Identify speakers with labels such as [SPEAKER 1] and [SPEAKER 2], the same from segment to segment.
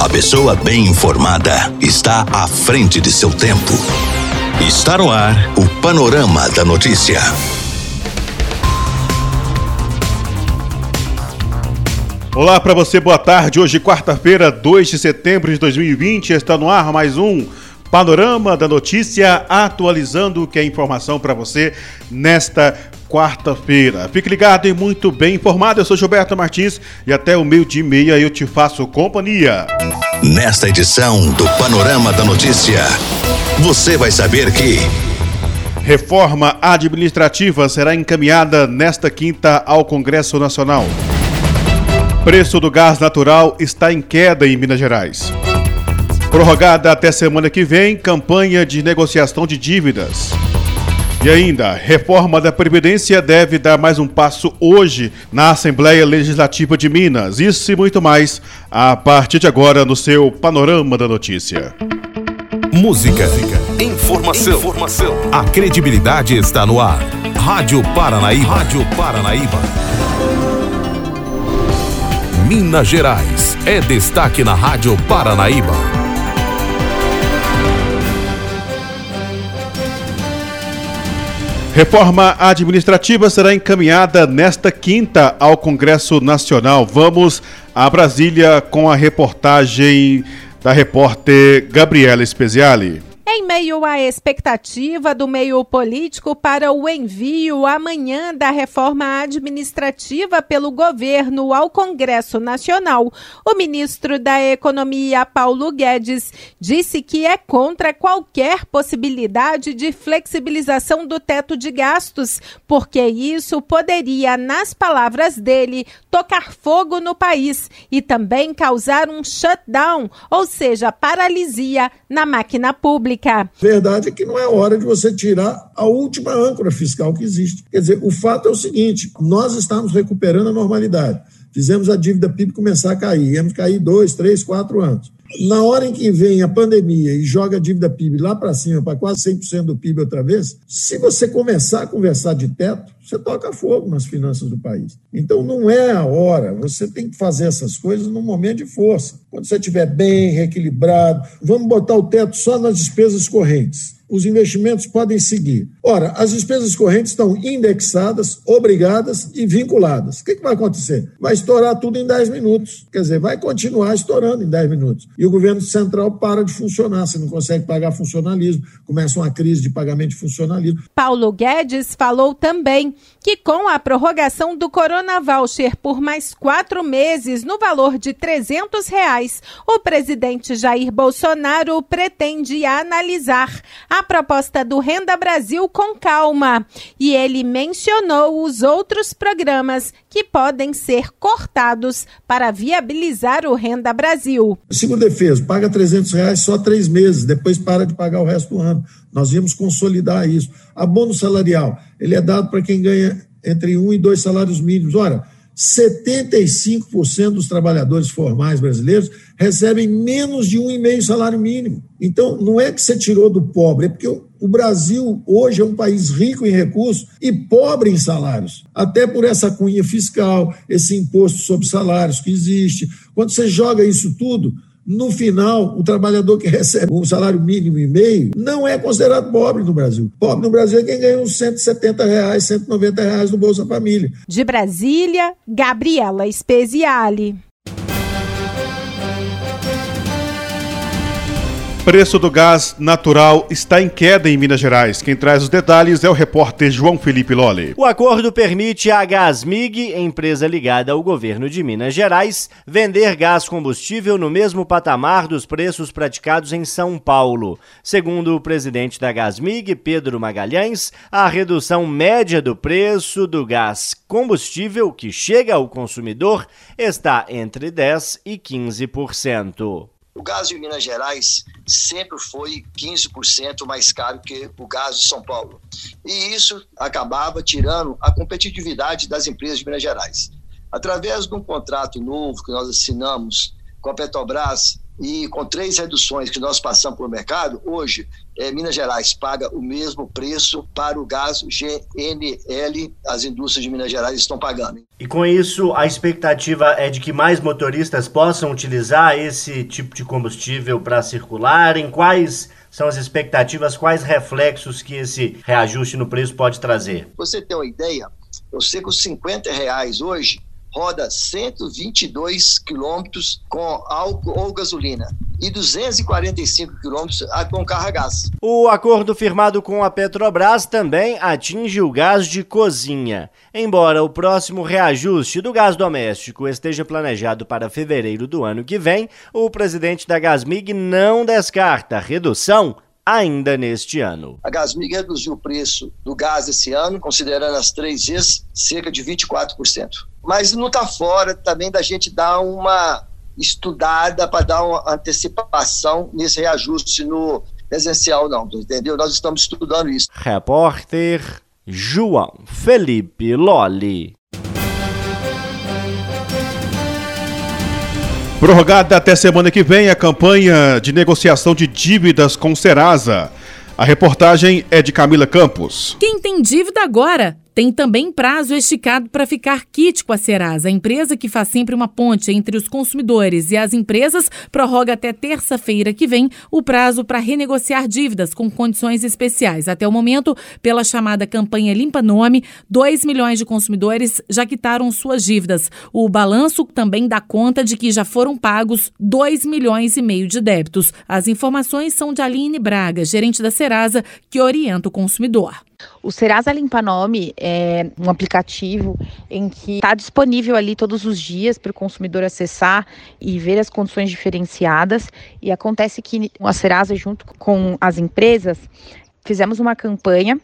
[SPEAKER 1] A pessoa bem informada está à frente de seu tempo. Está no ar o Panorama da Notícia.
[SPEAKER 2] Olá para você, boa tarde. Hoje, quarta-feira, 2 de setembro de 2020, está no ar mais um Panorama da Notícia, atualizando o que é informação para você nesta quarta-feira. Fique ligado e muito bem informado. Eu sou Gilberto Martins e até o meio dia e meia eu te faço companhia.
[SPEAKER 1] Nesta edição do Panorama da Notícia, você vai saber que.
[SPEAKER 2] Reforma administrativa será encaminhada nesta quinta ao Congresso Nacional. Preço do gás natural está em queda em Minas Gerais. Prorrogada até semana que vem, campanha de negociação de dívidas. E ainda, reforma da Previdência deve dar mais um passo hoje na Assembleia Legislativa de Minas. Isso e muito mais a partir de agora no seu Panorama da Notícia.
[SPEAKER 1] Música, informação, informação. A credibilidade está no ar. Rádio Paranaíba. Rádio Paranaíba. Minas Gerais é destaque na Rádio Paranaíba.
[SPEAKER 2] Reforma administrativa será encaminhada nesta quinta ao Congresso Nacional. Vamos a Brasília com a reportagem da repórter Gabriela Speziale.
[SPEAKER 3] Em meio à expectativa do meio político para o envio amanhã da reforma administrativa pelo governo ao Congresso Nacional, o ministro da Economia, Paulo Guedes, disse que é contra qualquer possibilidade de flexibilização do teto de gastos, porque isso poderia, nas palavras dele, tocar fogo no país e também causar um shutdown, ou seja, paralisia na máquina pública.
[SPEAKER 4] Verdade é que não é hora de você tirar a última âncora fiscal que existe. Quer dizer, o fato é o seguinte: nós estamos recuperando a normalidade. Fizemos a dívida PIB começar a cair, íamos cair dois, três, quatro anos. Na hora em que vem a pandemia e joga a dívida PIB lá para cima, para quase 100% do PIB outra vez, se você começar a conversar de teto, você toca fogo nas finanças do país. Então não é a hora, você tem que fazer essas coisas num momento de força. Quando você estiver bem, reequilibrado, vamos botar o teto só nas despesas correntes os investimentos podem seguir. Ora, as despesas correntes estão indexadas, obrigadas e vinculadas. O que, que, vai acontecer? Vai estourar tudo em 10 minutos. Quer dizer, vai continuar estourando em 10 minutos. E o governo central para de funcionar. Você não consegue pagar funcionalismo, começa uma crise de pagamento de funcionalismo.
[SPEAKER 3] Paulo Guedes falou também que, com a prorrogação do Corona Voucher por mais quatro meses no valor de 300 reais, o presidente Jair Bolsonaro pretende analisar a proposta do Renda Brasil com calma e ele mencionou os outros programas que podem ser cortados para viabilizar o Renda Brasil.
[SPEAKER 4] Segundo defesa, paga 300 reais só três meses, depois para de pagar o resto do ano. Nós íamos consolidar isso. Abono salarial, ele é dado para quem ganha entre um e dois salários mínimos. Ora, 75% dos trabalhadores formais brasileiros recebem menos de um e meio salário mínimo. Então, não é que você tirou do pobre, é porque o Brasil hoje é um país rico em recursos e pobre em salários. Até por essa cunha fiscal, esse imposto sobre salários que existe. Quando você joga isso tudo, no final, o trabalhador que recebe um salário mínimo e meio não é considerado pobre no Brasil. Pobre no Brasil é quem ganha uns 170 reais, 190 reais no Bolsa Família.
[SPEAKER 3] De Brasília, Gabriela Speziale.
[SPEAKER 2] Preço do gás natural está em queda em Minas Gerais. Quem traz os detalhes é o repórter João Felipe Lolli.
[SPEAKER 5] O acordo permite à Gasmig, empresa ligada ao governo de Minas Gerais, vender gás combustível no mesmo patamar dos preços praticados em São Paulo. Segundo o presidente da Gasmig, Pedro Magalhães, a redução média do preço do gás combustível que chega ao consumidor está entre 10 e 15%.
[SPEAKER 6] O gás de Minas Gerais sempre foi 15% mais caro que o gás de São Paulo. E isso acabava tirando a competitividade das empresas de Minas Gerais. Através de um contrato novo que nós assinamos com a Petrobras e com três reduções que nós passamos para o mercado, hoje é, Minas Gerais paga o mesmo preço para o gás GNL, as indústrias de Minas Gerais estão pagando.
[SPEAKER 5] E com isso, a expectativa é de que mais motoristas possam utilizar esse tipo de combustível para circular? Em quais são as expectativas, quais reflexos que esse reajuste no preço pode trazer?
[SPEAKER 6] Você tem uma ideia? Eu sei que os 50 reais hoje roda 122 quilômetros com álcool ou gasolina e 245 quilômetros com carro a gás.
[SPEAKER 5] O acordo firmado com a Petrobras também atinge o gás de cozinha. Embora o próximo reajuste do gás doméstico esteja planejado para fevereiro do ano que vem, o presidente da Gasmig não descarta redução ainda neste ano.
[SPEAKER 6] A Gasmig reduziu o preço do gás esse ano, considerando as três vezes, cerca de 24%. Mas não está fora também da gente dar uma estudada para dar uma antecipação nesse reajuste no presencial, não, entendeu? Nós estamos estudando isso.
[SPEAKER 5] Repórter João Felipe Lolli.
[SPEAKER 2] Prorrogada até semana que vem a campanha de negociação de dívidas com Serasa. A reportagem é de Camila Campos.
[SPEAKER 7] Quem tem dívida agora tem também prazo esticado para ficar kit com a Serasa. A empresa que faz sempre uma ponte entre os consumidores e as empresas prorroga até terça-feira que vem o prazo para renegociar dívidas com condições especiais. Até o momento, pela chamada campanha Limpa Nome, 2 milhões de consumidores já quitaram suas dívidas. O balanço também dá conta de que já foram pagos 2 milhões e meio de débitos. As informações são de Aline Braga, gerente da Serasa, que orienta o consumidor.
[SPEAKER 8] O Serasa Limpa Nome é um aplicativo em que está disponível ali todos os dias para o consumidor acessar e ver as condições diferenciadas. E acontece que a Serasa, junto com as empresas, fizemos uma campanha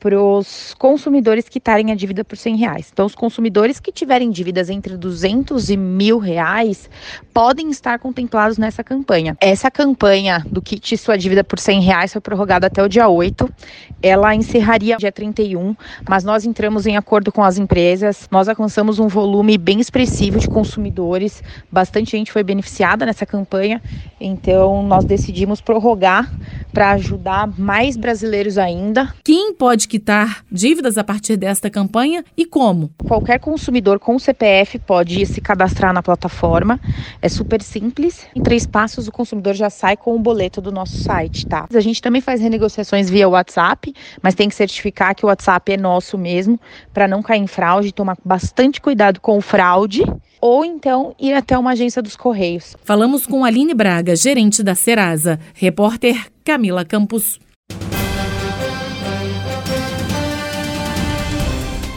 [SPEAKER 8] para os consumidores quitarem a dívida por 100 reais. Então, os consumidores que tiverem dívidas entre 200 e mil reais podem estar contemplados nessa campanha. Essa campanha do kit sua dívida por 100 reais foi prorrogada até o dia 8. Ela encerraria dia 31, mas nós entramos em acordo com as empresas. Nós alcançamos um volume bem expressivo de consumidores. Bastante gente foi beneficiada nessa campanha. Então, nós decidimos prorrogar para ajudar mais brasileiros ainda.
[SPEAKER 7] Quem pode quitar dívidas a partir desta campanha e como?
[SPEAKER 8] Qualquer consumidor com CPF pode se cadastrar na plataforma. É super simples. Em três passos, o consumidor já sai com o boleto do nosso site, tá? A gente também faz renegociações via WhatsApp, mas tem que certificar que o WhatsApp é nosso mesmo, para não cair em fraude, tomar bastante cuidado com o fraude ou então ir até uma agência dos Correios.
[SPEAKER 7] Falamos com Aline Braga, gerente da Serasa. Repórter Camila Campos.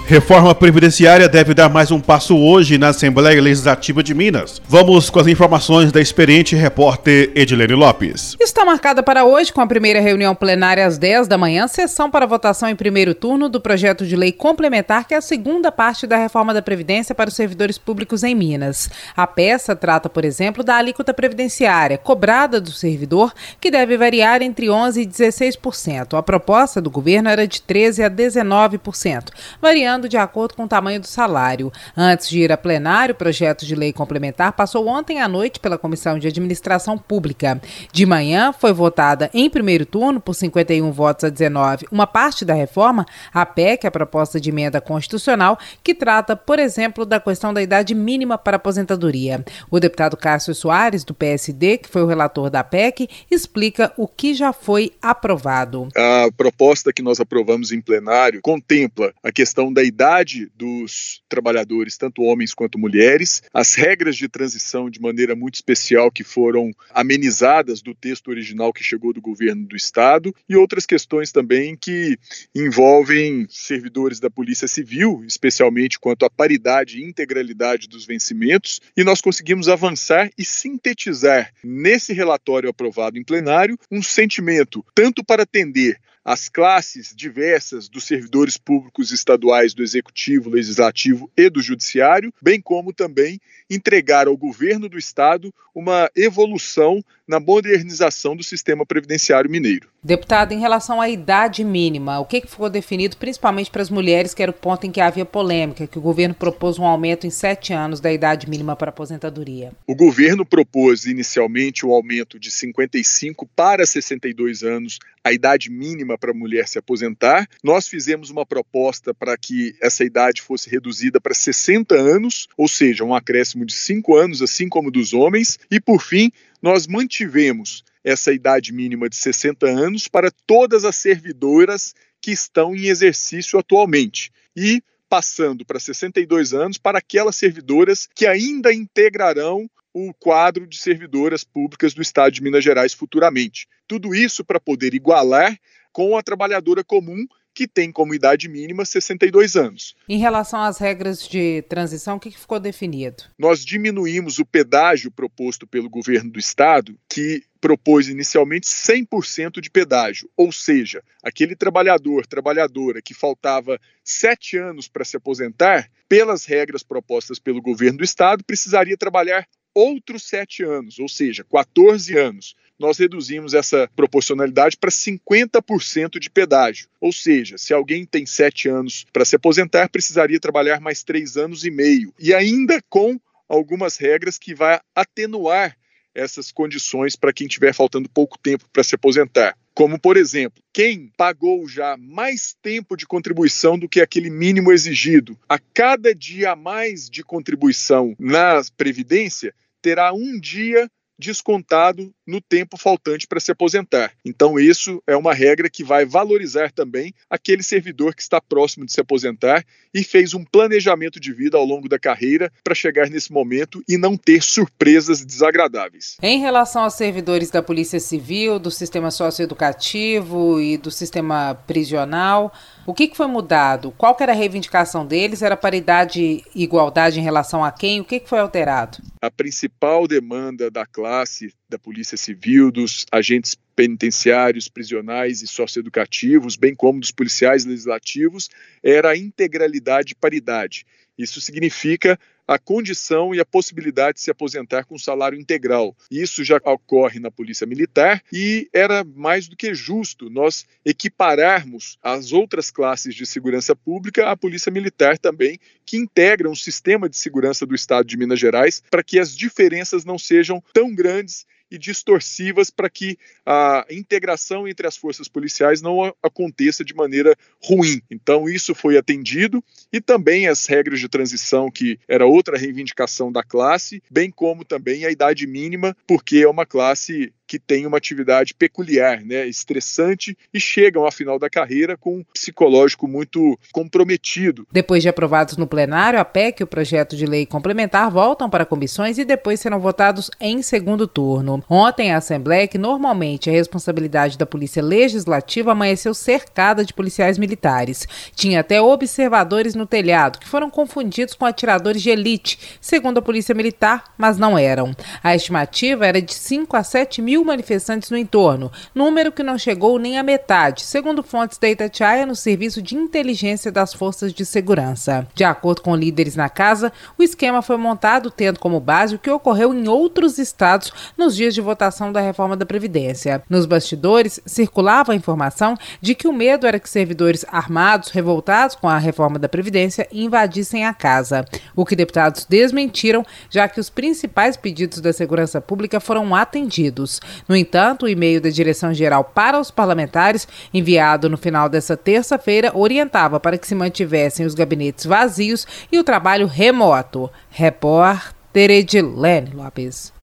[SPEAKER 2] Reforma Previdenciária deve dar mais um passo hoje na Assembleia Legislativa de Minas. Vamos com as informações da experiente repórter Edilene Lopes.
[SPEAKER 9] Está marcada para hoje, com a primeira reunião plenária às 10 da manhã, sessão para votação em primeiro turno do projeto de lei complementar, que é a segunda parte da reforma da Previdência para os servidores públicos em Minas. A peça trata, por exemplo, da alíquota previdenciária cobrada do servidor, que deve variar entre 11% e 16%. A proposta do governo era de 13% a 19%, variando variando de acordo com o tamanho do salário. Antes de ir a plenário, o projeto de lei complementar passou ontem à noite pela Comissão de Administração Pública. De manhã, foi votada em primeiro turno, por 51 votos a 19, uma parte da reforma, a PEC, a proposta de emenda constitucional, que trata, por exemplo, da questão da idade mínima para aposentadoria. O deputado Cássio Soares, do PSD, que foi o relator da PEC, explica o que já foi aprovado.
[SPEAKER 10] A proposta que nós aprovamos em plenário contempla a questão da idade dos trabalhadores, tanto homens quanto mulheres, as regras de transição de maneira muito especial que foram amenizadas do texto original que chegou do governo do estado. E outras questões também que envolvem servidores da Polícia Civil, especialmente quanto à paridade e integralidade dos vencimentos, e nós conseguimos avançar e sintetizar nesse relatório aprovado em plenário um sentimento tanto para atender as classes diversas dos servidores públicos estaduais do Executivo, Legislativo e do Judiciário, bem como também entregar ao governo do Estado uma evolução na modernização do sistema previdenciário mineiro.
[SPEAKER 9] Deputado, em relação à idade mínima, o que ficou definido principalmente para as mulheres, que era o ponto em que havia polêmica, que o governo propôs um aumento em sete anos da idade mínima para aposentadoria?
[SPEAKER 10] O governo propôs inicialmente um aumento de 55 para 62 anos, a idade mínima para a mulher se aposentar. Nós fizemos uma proposta para que essa idade fosse reduzida para 60 anos, ou seja, um acréscimo de cinco anos, assim como dos homens. E, por fim, nós mantivemos essa idade mínima de 60 anos para todas as servidoras que estão em exercício atualmente. E passando para 62 anos para aquelas servidoras que ainda integrarão o quadro de servidoras públicas do Estado de Minas Gerais futuramente. Tudo isso para poder igualar com a trabalhadora comum que tem como idade mínima 62 anos.
[SPEAKER 9] Em relação às regras de transição, o que ficou definido?
[SPEAKER 10] Nós diminuímos o pedágio proposto pelo governo do estado, que propôs inicialmente 100% de pedágio, ou seja, aquele trabalhador, trabalhadora que faltava sete anos para se aposentar, pelas regras propostas pelo governo do estado, precisaria trabalhar outros sete anos, ou seja, 14 anos. Nós reduzimos essa proporcionalidade para 50% de pedágio. Ou seja, se alguém tem sete anos para se aposentar, precisaria trabalhar mais três anos e meio. E ainda com algumas regras que vai atenuar essas condições para quem tiver faltando pouco tempo para se aposentar. Como, por exemplo, quem pagou já mais tempo de contribuição do que aquele mínimo exigido, a cada dia a mais de contribuição na Previdência, terá um dia descontado no tempo faltante para se aposentar. Então, isso é uma regra que vai valorizar também aquele servidor que está próximo de se aposentar e fez um planejamento de vida ao longo da carreira para chegar nesse momento e não ter surpresas desagradáveis.
[SPEAKER 9] Em relação aos servidores da Polícia Civil, do sistema socioeducativo e do sistema prisional, o que, foi mudado? Qual era a reivindicação deles? Era paridade e igualdade em relação a quem? O que foi alterado?
[SPEAKER 10] A principal demanda da classe da Polícia Civil, dos agentes penitenciários, prisionais e socioeducativos, bem como dos policiais legislativos, era a integralidade e paridade. Isso significa a condição e a possibilidade de se aposentar com salário integral. Isso já ocorre na Polícia Militar e era mais do que justo nós equipararmos as outras classes de segurança pública à Polícia Militar também, que integram o sistema de segurança do Estado de Minas Gerais, para que as diferenças não sejam tão grandes e distorsivas para que a integração entre as forças policiais não aconteça de maneira ruim. Então, isso foi atendido e também as regras de transição, que era outra reivindicação da classe, bem como também a idade mínima, porque é uma classe que têm uma atividade peculiar, né, estressante e chegam ao final da carreira com um psicológico muito comprometido.
[SPEAKER 9] Depois de aprovados no plenário, a PEC e o projeto de lei complementar voltam para comissões e depois serão votados em segundo turno. Ontem, a Assembleia, que normalmente é responsabilidade da Polícia Legislativa, amanheceu cercada de policiais militares. Tinha até observadores no telhado, que foram confundidos com atiradores de elite, segundo a Polícia Militar, mas não eram. A estimativa era de 5 a 7 mil mil manifestantes no entorno, número que não chegou nem à metade, segundo fontes da Itatiaia no Serviço de Inteligência das Forças de Segurança. De acordo com líderes na casa, o esquema foi montado tendo como base o que ocorreu em outros estados nos dias de votação da reforma da Previdência. Nos bastidores, circulava a informação de que o medo era que servidores armados, revoltados com a reforma da Previdência, invadissem a casa, o que deputados desmentiram, já que os principais pedidos da segurança pública foram atendidos. No entanto, o e-mail da Direção-Geral para os parlamentares, enviado no final dessa terça-feira, orientava para que se mantivessem os gabinetes vazios e o trabalho remoto. Repórter Edilene Lopes.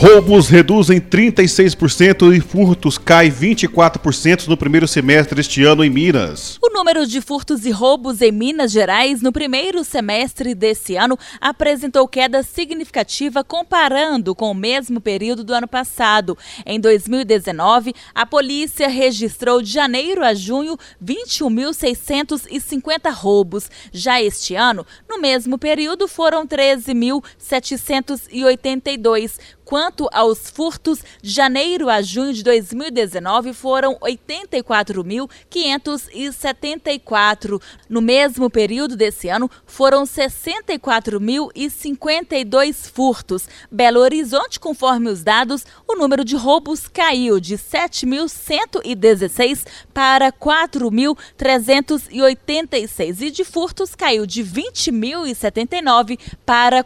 [SPEAKER 2] Roubos reduzem 36% e furtos cai 24% no primeiro semestre deste ano em Minas.
[SPEAKER 11] O número de furtos e roubos em Minas Gerais no primeiro semestre desse ano apresentou queda significativa comparando com o mesmo período do ano passado. Em 2019, a polícia registrou de janeiro a junho 21.650 roubos. Já este ano, no mesmo período, foram 13.782 Quanto aos furtos, de janeiro a junho de 2019 foram 84.574. No mesmo período desse ano, foram 64.052 furtos. Belo Horizonte, conforme os dados, o número de roubos caiu de 7.116 para 4.386 e de furtos caiu de 20.079 para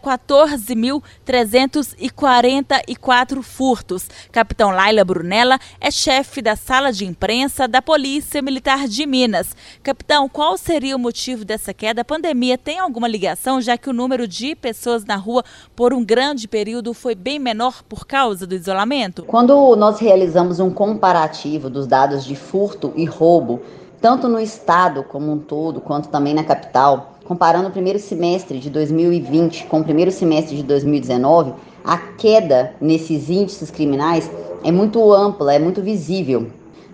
[SPEAKER 11] 14.344 furtos. Capitão Laila Brunella é chefe da sala de imprensa da Polícia Militar de Minas. Capitão, qual seria o motivo dessa queda? A pandemia tem alguma ligação, já que o número de pessoas na rua por um grande período foi bem menor por causa do isolamento?
[SPEAKER 12] Quando nós realizamos um comparativo dos dados de furto e roubo, tanto no estado como um todo, quanto também na capital, comparando o primeiro semestre de 2020 com o primeiro semestre de 2019, a queda nesses índices criminais é muito ampla, é muito visível.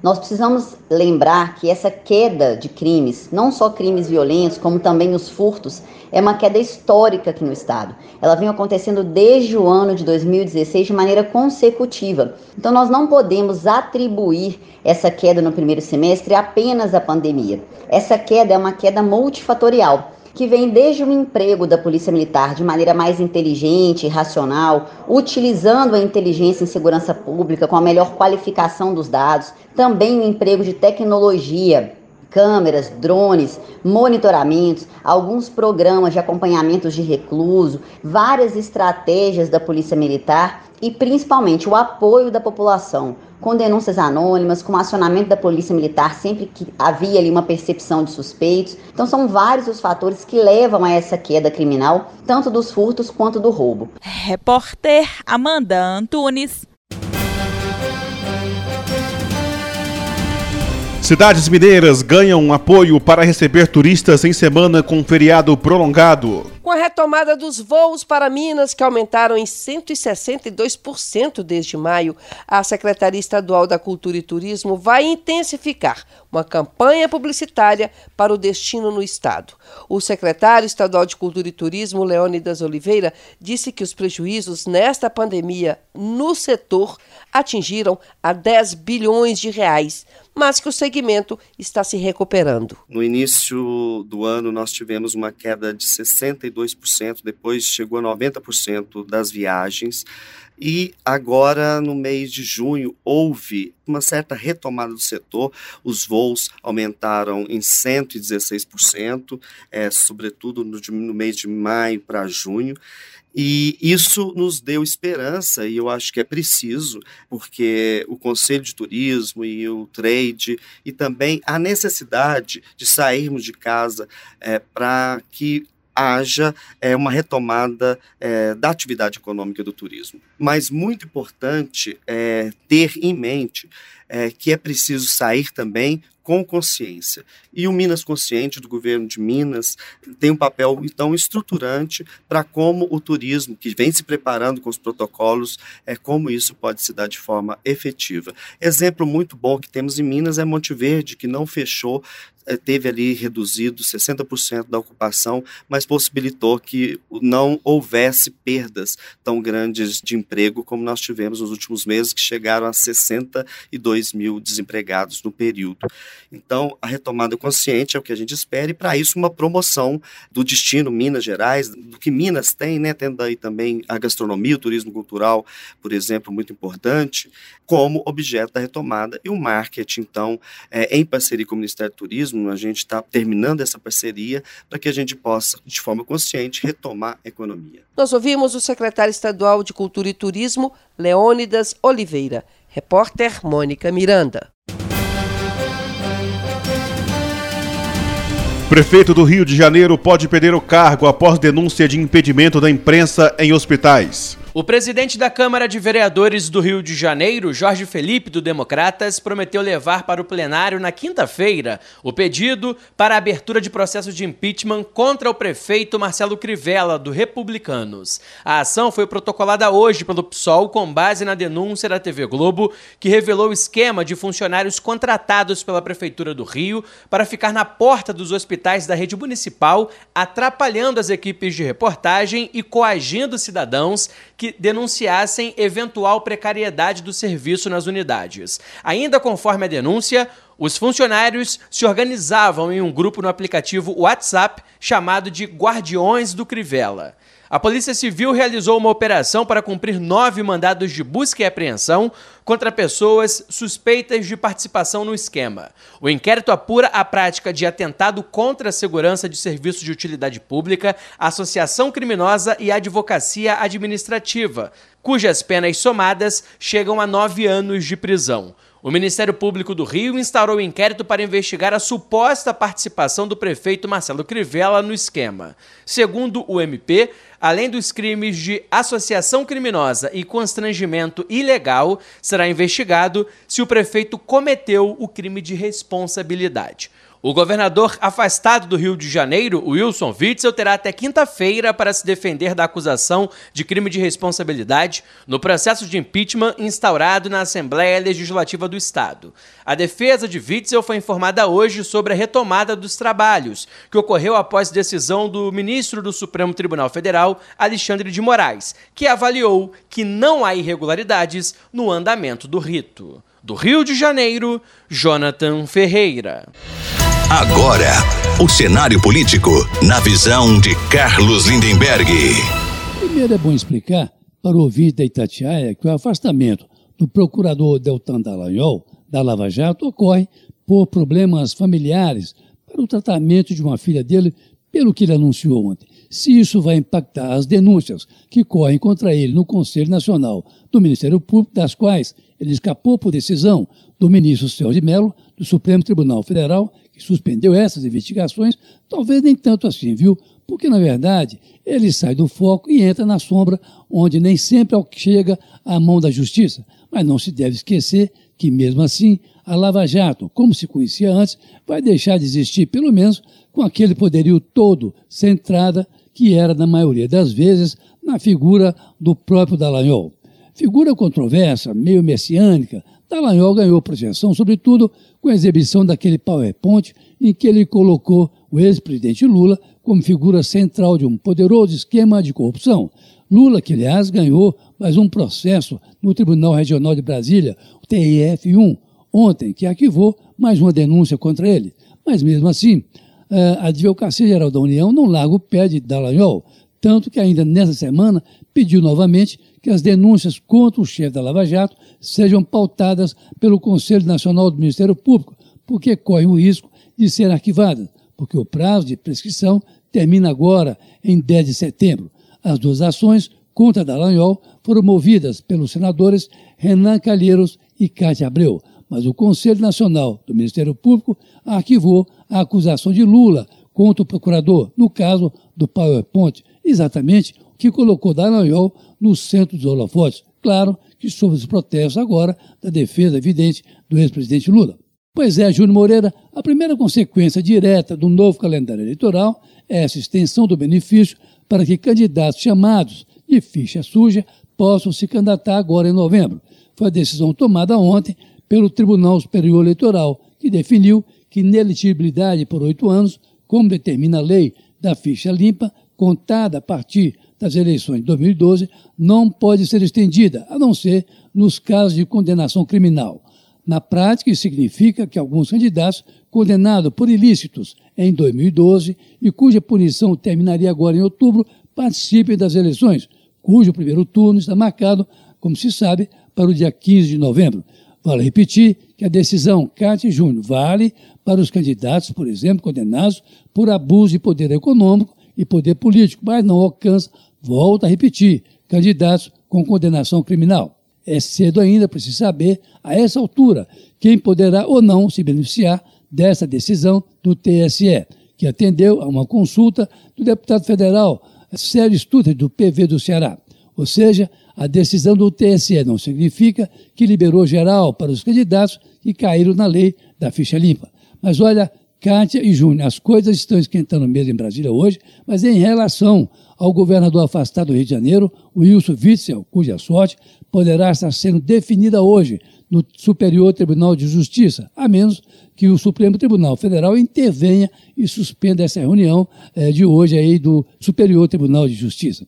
[SPEAKER 12] Nós precisamos lembrar que essa queda de crimes, não só crimes violentos, como também os furtos, é uma queda histórica aqui no estado. Ela vem acontecendo desde o ano de 2016 de maneira consecutiva. Então nós não podemos atribuir essa queda no primeiro semestre apenas à pandemia. Essa queda é uma queda multifatorial que vem desde o emprego da Polícia Militar de maneira mais inteligente e racional, utilizando a inteligência em segurança pública com a melhor qualificação dos dados, também o emprego de tecnologia câmeras, drones, monitoramentos, alguns programas de acompanhamento de recluso, várias estratégias da Polícia Militar e principalmente o apoio da população, com denúncias anônimas, com acionamento da Polícia Militar sempre que havia ali uma percepção de suspeitos. Então são vários os fatores que levam a essa queda criminal, tanto dos furtos quanto do roubo.
[SPEAKER 11] Repórter Amanda Antunes.
[SPEAKER 2] Cidades mineiras ganham apoio para receber turistas em semana com feriado prolongado.
[SPEAKER 13] Com a retomada dos voos para Minas, que aumentaram em 162% desde maio, a Secretaria Estadual da Cultura e Turismo vai intensificar uma campanha publicitária para o destino no estado. O secretário estadual de Cultura e Turismo, Leônidas Oliveira, disse que os prejuízos nesta pandemia no setor atingiram a 10 bilhões de reais, mas que o segmento está se recuperando.
[SPEAKER 14] No início do ano, nós tivemos uma queda de 62%, depois chegou a 90% das viagens. E agora, no mês de junho, houve uma certa retomada do setor. Os voos aumentaram em 116%, é, sobretudo no, no mês de maio para junho. E isso nos deu esperança, e eu acho que é preciso, porque o Conselho de Turismo e o trade, e também a necessidade de sairmos de casa é, para que haja é, uma retomada é, da atividade econômica do turismo. Mas muito importante é ter em mente que é preciso sair também com consciência. E o Minas Consciente do governo de Minas tem um papel então estruturante para como o turismo que vem se preparando com os protocolos é como isso pode se dar de forma efetiva. Exemplo muito bom que temos em Minas é Monte Verde, que não fechou teve ali reduzido 60% da ocupação, mas possibilitou que não houvesse perdas tão grandes de emprego como nós tivemos nos últimos meses, que chegaram a 62 mil desempregados no período. Então, a retomada consciente é o que a gente espera, e para isso, uma promoção do destino Minas Gerais, do que Minas tem, né, tendo aí também a gastronomia, o turismo cultural, por exemplo, muito importante, como objeto da retomada, e o marketing, então, é, em parceria com o Ministério do Turismo, turismo, a gente está terminando essa parceria para que a gente possa, de forma consciente, retomar a economia.
[SPEAKER 13] Nós ouvimos o secretário estadual de Cultura e Turismo, Leônidas Oliveira. Repórter Mônica Miranda.
[SPEAKER 2] Prefeito do Rio de Janeiro pode perder o cargo após denúncia de impedimento da imprensa em hospitais.
[SPEAKER 15] O presidente da Câmara de Vereadores do Rio de Janeiro, Jorge Felipe, do Democratas, prometeu levar para o plenário na quinta-feira o pedido para a abertura de processo de impeachment contra o prefeito Marcelo Crivella, do Republicanos. A ação foi protocolada hoje pelo PSOL com base na denúncia da TV Globo, que revelou o esquema de funcionários contratados pela Prefeitura do Rio para ficar na porta dos hospitais da rede municipal, atrapalhando as equipes de reportagem e coagindo cidadãos que denunciassem eventual precariedade do serviço nas unidades. Ainda conforme a denúncia, os funcionários se organizavam em um grupo no aplicativo WhatsApp chamado de Guardiões do Crivella. A Polícia Civil realizou uma operação para cumprir nove mandados de busca e apreensão contra pessoas suspeitas de participação no esquema. O inquérito apura a prática de atentado contra a segurança de serviços de utilidade pública, associação criminosa e advocacia administrativa, cujas penas somadas chegam a nove anos de prisão. O Ministério Público do Rio instaurou um inquérito para investigar a suposta participação do prefeito Marcelo Crivella no esquema. Segundo o MP, além dos crimes de associação criminosa e constrangimento ilegal, será investigado se o prefeito cometeu o crime de responsabilidade. O governador afastado do Rio de Janeiro, Wilson Witzel, terá até quinta-feira para se defender da acusação de crime de responsabilidade no processo de impeachment instaurado na Assembleia Legislativa do Estado. A defesa de Witzel foi informada hoje sobre a retomada dos trabalhos, que ocorreu após decisão do ministro do Supremo Tribunal Federal, Alexandre de Moraes, que avaliou que não há irregularidades no andamento do rito. Do Rio de Janeiro, Jonathan Ferreira.
[SPEAKER 1] Agora, o cenário político na visão de Carlos Lindenberg.
[SPEAKER 16] Primeiro é bom explicar para o ouvinte da Itatiaia que o afastamento do procurador Deltan Dallagnol da Lava Jato ocorre por problemas familiares para o tratamento de uma filha dele, pelo que ele anunciou ontem. Se isso vai impactar as denúncias que correm contra ele no Conselho Nacional do Ministério Público, das quais ele escapou por decisão do ministro Celso de Mello, do Supremo Tribunal Federal, que suspendeu essas investigações, talvez nem tanto assim, viu? Porque, na verdade, ele sai do foco e entra na sombra, onde nem sempre chega à mão da justiça. Mas não se deve esquecer que, mesmo assim, a Lava Jato, como se conhecia antes, vai deixar de existir, pelo menos com aquele poderio todo centrada que era, na maioria das vezes, na figura do próprio Dallagnol. Figura controversa, meio messiânica, Dallagnol ganhou projeção, sobretudo com a exibição daquele PowerPoint em que ele colocou o ex-presidente Lula como figura central de um poderoso esquema de corrupção. Lula, que aliás ganhou mais um processo no Tribunal Regional de Brasília, o TRF1, ontem, que arquivou mais uma denúncia contra ele. Mas mesmo assim, a Advocacia Geral da União não larga o pé de Dallagnol, tanto que ainda nessa semana pediu novamente que as denúncias contra o chefe da Lava Jato sejam pautadas pelo Conselho Nacional do Ministério Público, porque correm o risco de ser arquivadas, porque o prazo de prescrição termina agora, em 10 de setembro. As duas ações contra Dallagnol foram movidas pelos senadores Renan Calheiros e Cátia Abreu, mas o Conselho Nacional do Ministério Público arquivou a acusação de Lula contra o procurador, no caso do PowerPoint, exatamente o que colocou Dallagnol no centro dos holofotes. Claro que sob os protestos agora da defesa evidente do ex-presidente Lula. Pois é, Júnior Moreira, a primeira consequência direta do novo calendário eleitoral é essa extensão do benefício para que candidatos chamados de ficha suja possam se candidatar agora em novembro. Foi a decisão tomada ontem pelo Tribunal Superior Eleitoral, que definiu que ineligibilidade por oito anos, como determina a lei da ficha limpa, contada a partir das eleições de 2012, não pode ser estendida, a não ser nos casos de condenação criminal. Na prática, isso significa que alguns candidatos condenados por ilícitos em 2012 e cuja punição terminaria agora em outubro participem das eleições, cujo primeiro turno está marcado, como se sabe, para o dia 15 de novembro. Vale repetir que a decisão Cátia Júnior vale para os candidatos, por exemplo, condenados por abuso de poder econômico e poder político, mas não alcança, volta a repetir, candidatos com condenação criminal. É cedo ainda para se saber, a essa altura, quem poderá ou não se beneficiar dessa decisão do TSE, que atendeu a uma consulta do deputado federal Sérgio Stutter, do PV do Ceará. Ou seja, a decisão do TSE não significa que liberou geral para os candidatos que caíram na lei da ficha limpa. Mas olha, Kátia e Júnior, as coisas estão esquentando mesmo em Brasília hoje, mas em relação ao governador afastado do Rio de Janeiro, Wilson Witzel, cuja sorte poderá estar sendo definida hoje no Superior Tribunal de Justiça, a menos que o Supremo Tribunal Federal intervenha e suspenda essa reunião eh, de hoje aí do Superior Tribunal de Justiça.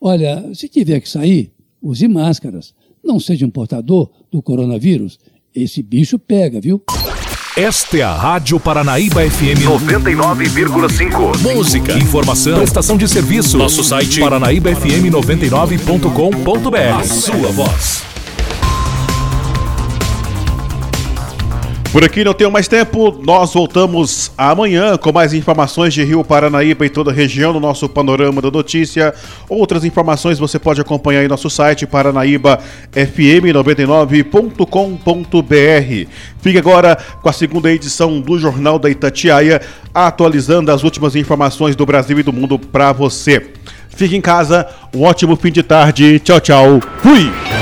[SPEAKER 16] Olha, se tiver que sair, use máscaras. Não seja um portador do coronavírus. Esse bicho pega, viu?
[SPEAKER 1] Esta é a Rádio Paranaíba FM 99,5. Música, informação, prestação de serviço. Nosso site paranaíbafm99.com.br. A sua voz.
[SPEAKER 2] Por aqui não tenho mais tempo, nós voltamos amanhã com mais informações de Rio Paranaíba e toda a região no nosso Panorama da Notícia. Outras informações você pode acompanhar em nosso site paranaíbafm99.com.br. Fique agora com a segunda edição do Jornal da Itatiaia, atualizando as últimas informações do Brasil e do mundo para você. Fique em casa, um ótimo fim de tarde. Tchau, tchau. Fui!